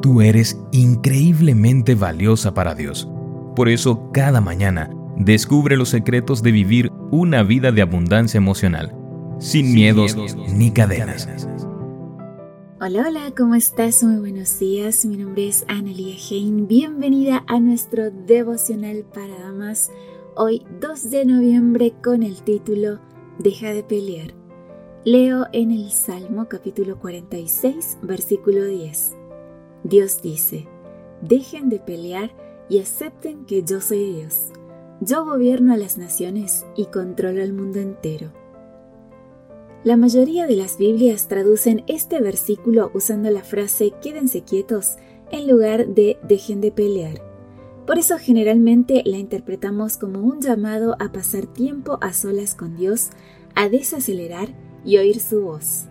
Tú eres increíblemente valiosa para Dios. Por eso, cada mañana, descubre los secretos de vivir una vida de abundancia emocional, sin, miedos, ni cadenas. Hola, hola, ¿cómo estás? Muy buenos días. Mi nombre es Analia Hein. Bienvenida a nuestro devocional para damas. Hoy, 2 de noviembre, con el título Deja de pelear. Leo en el Salmo capítulo 46, versículo 10. Dios dice, dejen de pelear y acepten que yo soy Dios. Yo gobierno a las naciones y controlo el mundo entero. La mayoría de las Biblias traducen este versículo usando la frase quédense quietos en lugar de dejen de pelear. Por eso generalmente la interpretamos como un llamado a pasar tiempo a solas con Dios, a desacelerar y oír su voz.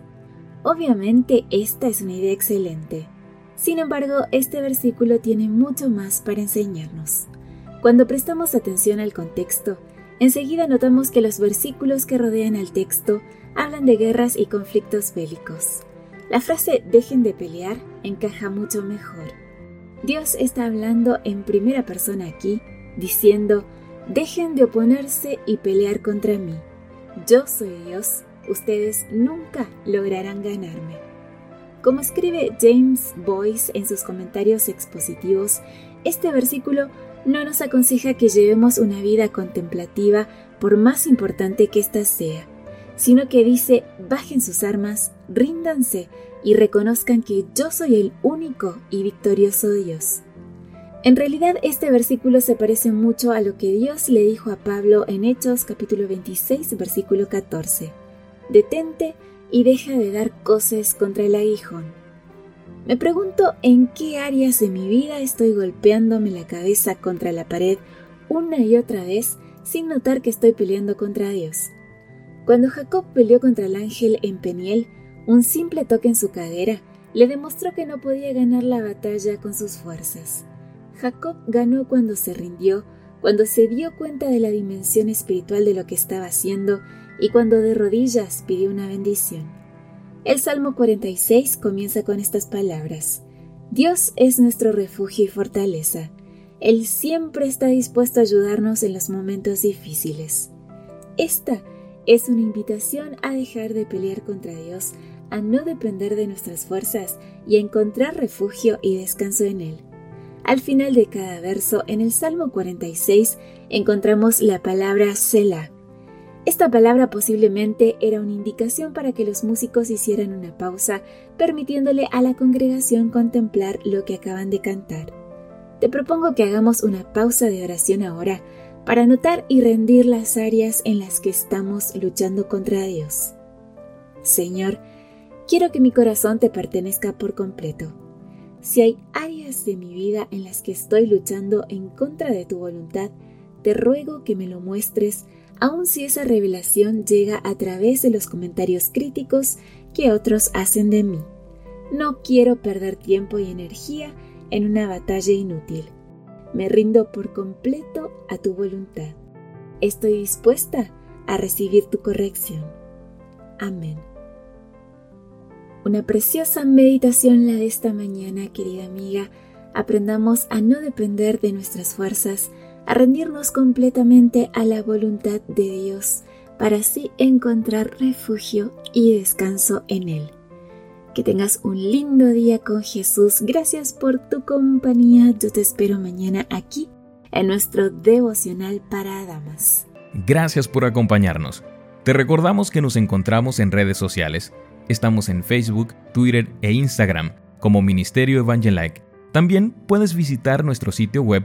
Obviamente esta es una idea excelente. Sin embargo, este versículo tiene mucho más para enseñarnos. Cuando prestamos atención al contexto, enseguida notamos que los versículos que rodean al texto hablan de guerras y conflictos bélicos. La frase dejen de pelear encaja mucho mejor. Dios está hablando en primera persona aquí, diciendo, dejen de oponerse y pelear contra mí. Yo soy Dios, ustedes nunca lograrán ganarme. Como escribe James Boyce en sus comentarios expositivos, este versículo no nos aconseja que llevemos una vida contemplativa por más importante que ésta sea, sino que dice, bajen sus armas, ríndanse y reconozcan que yo soy el único y victorioso Dios. En realidad este versículo se parece mucho a lo que Dios le dijo a Pablo en Hechos capítulo 26 versículo 14. Detente y deja de dar coces contra el aguijón. Me pregunto en qué áreas de mi vida estoy golpeándome la cabeza contra la pared una y otra vez sin notar que estoy peleando contra Dios. Cuando Jacob peleó contra el ángel en Peniel, un simple toque en su cadera le demostró que no podía ganar la batalla con sus fuerzas. Jacob ganó cuando se rindió, cuando se dio cuenta de la dimensión espiritual de lo que estaba haciendo y cuando de rodillas pidió una bendición. El Salmo 46 comienza con estas palabras. Dios es nuestro refugio y fortaleza. Él siempre está dispuesto a ayudarnos en los momentos difíciles. Esta es una invitación a dejar de pelear contra Dios, a no depender de nuestras fuerzas y a encontrar refugio y descanso en Él. Al final de cada verso, en el Salmo 46, encontramos la palabra Selah, esta palabra posiblemente era una indicación para que los músicos hicieran una pausa, permitiéndole a la congregación contemplar lo que acaban de cantar. Te propongo que hagamos una pausa de oración ahora para notar y rendir las áreas en las que estamos luchando contra Dios. Señor, quiero que mi corazón te pertenezca por completo. Si hay áreas de mi vida en las que estoy luchando en contra de tu voluntad, te ruego que me lo muestres aun si esa revelación llega a través de los comentarios críticos que otros hacen de mí. No quiero perder tiempo y energía en una batalla inútil. Me rindo por completo a tu voluntad. Estoy dispuesta a recibir tu corrección. Amén. Una preciosa meditación la de esta mañana, querida amiga. Aprendamos a no depender de nuestras fuerzas, a rendirnos completamente a la voluntad de Dios para así encontrar refugio y descanso en Él. Que tengas un lindo día con Jesús. Gracias por tu compañía. Yo te espero mañana aquí en nuestro devocional para damas. Gracias por acompañarnos. Te recordamos que nos encontramos en redes sociales. Estamos en Facebook, Twitter e Instagram como Ministerio Evangelike. También puedes visitar nuestro sitio web